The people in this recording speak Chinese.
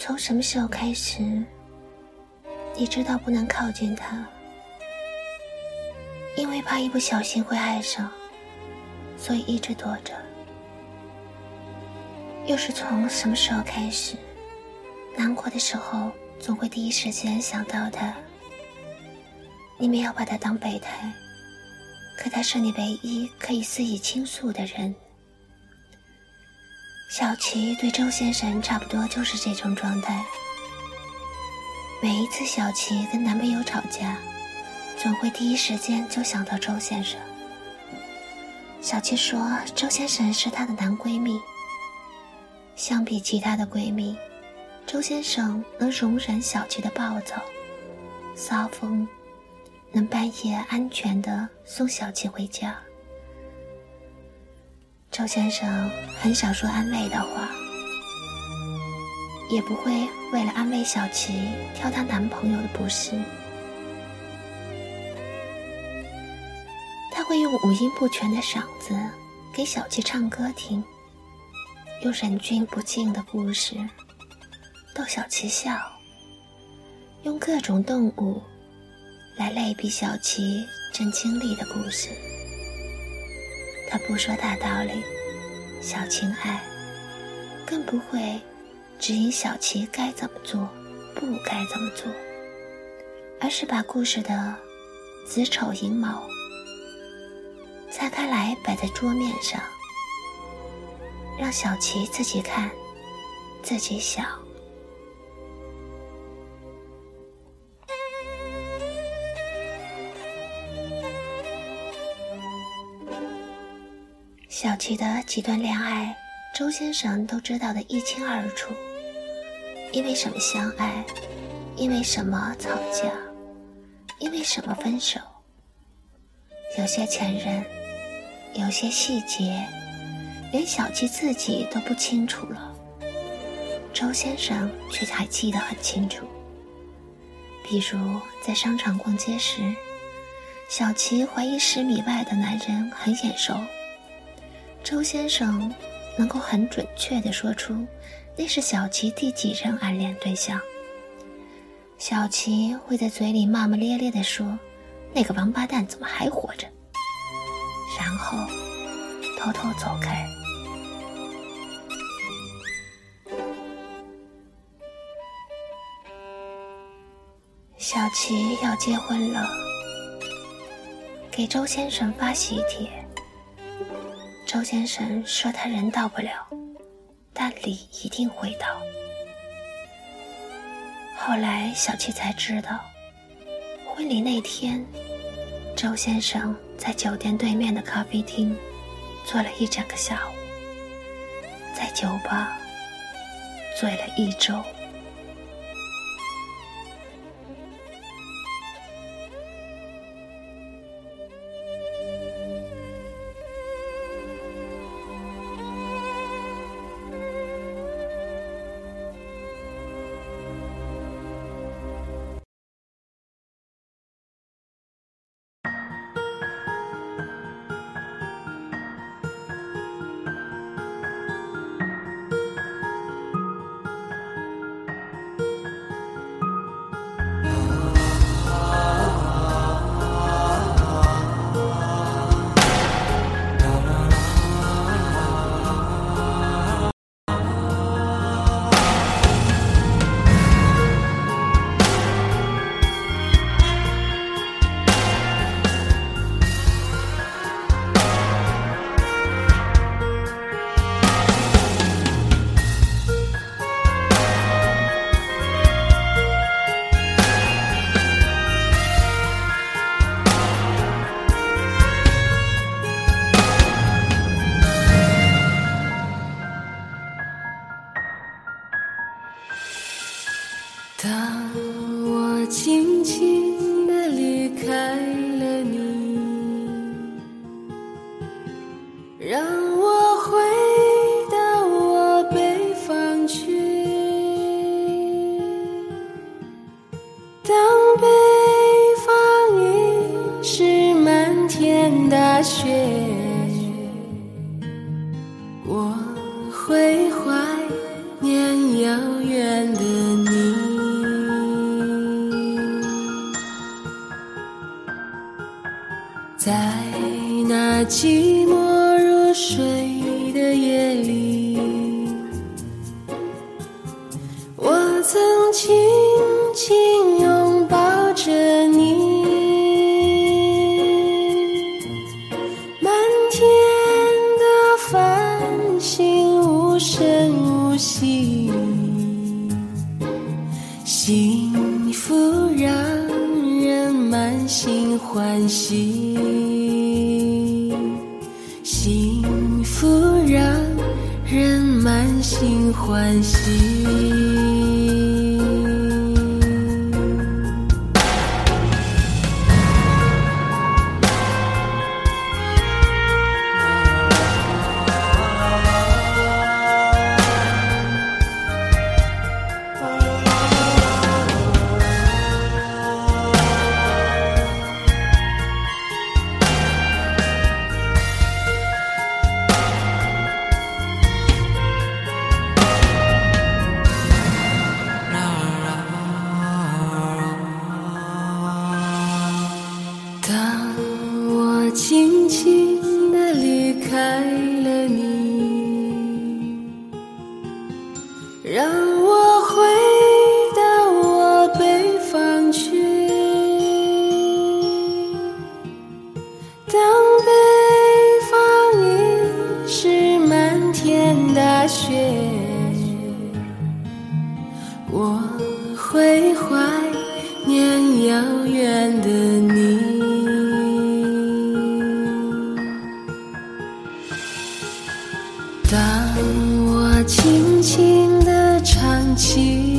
从什么时候开始，你知道不能靠近他，因为怕一不小心会爱上，所以一直躲着？又是从什么时候开始，难过的时候总会第一时间想到他？你没有把他当备胎，可他是你唯一可以肆意倾诉的人。小琪对周先生差不多就是这种状态。每一次小琪跟男朋友吵架，总会第一时间就想到周先生。小琪说，周先生是她的男闺蜜。相比其他的闺蜜，周先生能容忍小琪的暴躁、骚风，能半夜安全的送小琪回家。周先生很少说安慰的话，也不会为了安慰小琪挑她男朋友的不是。他会用五音不全的嗓子给小琪唱歌听，用忍俊不禁的故事逗小琪笑，用各种动物来类比小琪正经历的故事。他不说大道理，小情爱，更不会指引小琪该怎么做，不该怎么做，而是把故事的子丑寅卯拆开来摆在桌面上，让小琪自己看，自己想。小琪的几段恋爱，周先生都知道的一清二楚。因为什么相爱？因为什么吵架？因为什么分手？有些前任，有些细节，连小琪自己都不清楚了。周先生却还记得很清楚。比如在商场逛街时，小琪怀疑十米外的男人很眼熟。周先生能够很准确地说出那是小琪第几任暗恋对象。小琪会在嘴里骂骂咧咧地说：“那个王八蛋怎么还活着？”然后偷偷走开。小琪要结婚了，给周先生发喜帖。周先生说：“他人到不了，但礼一定会到。”后来小七才知道，婚礼那天，周先生在酒店对面的咖啡厅坐了一整个下午，在酒吧醉了一周。轻的离开。在那寂寞如水的夜里。心欢喜。我会怀念遥远的你。当我轻轻地唱起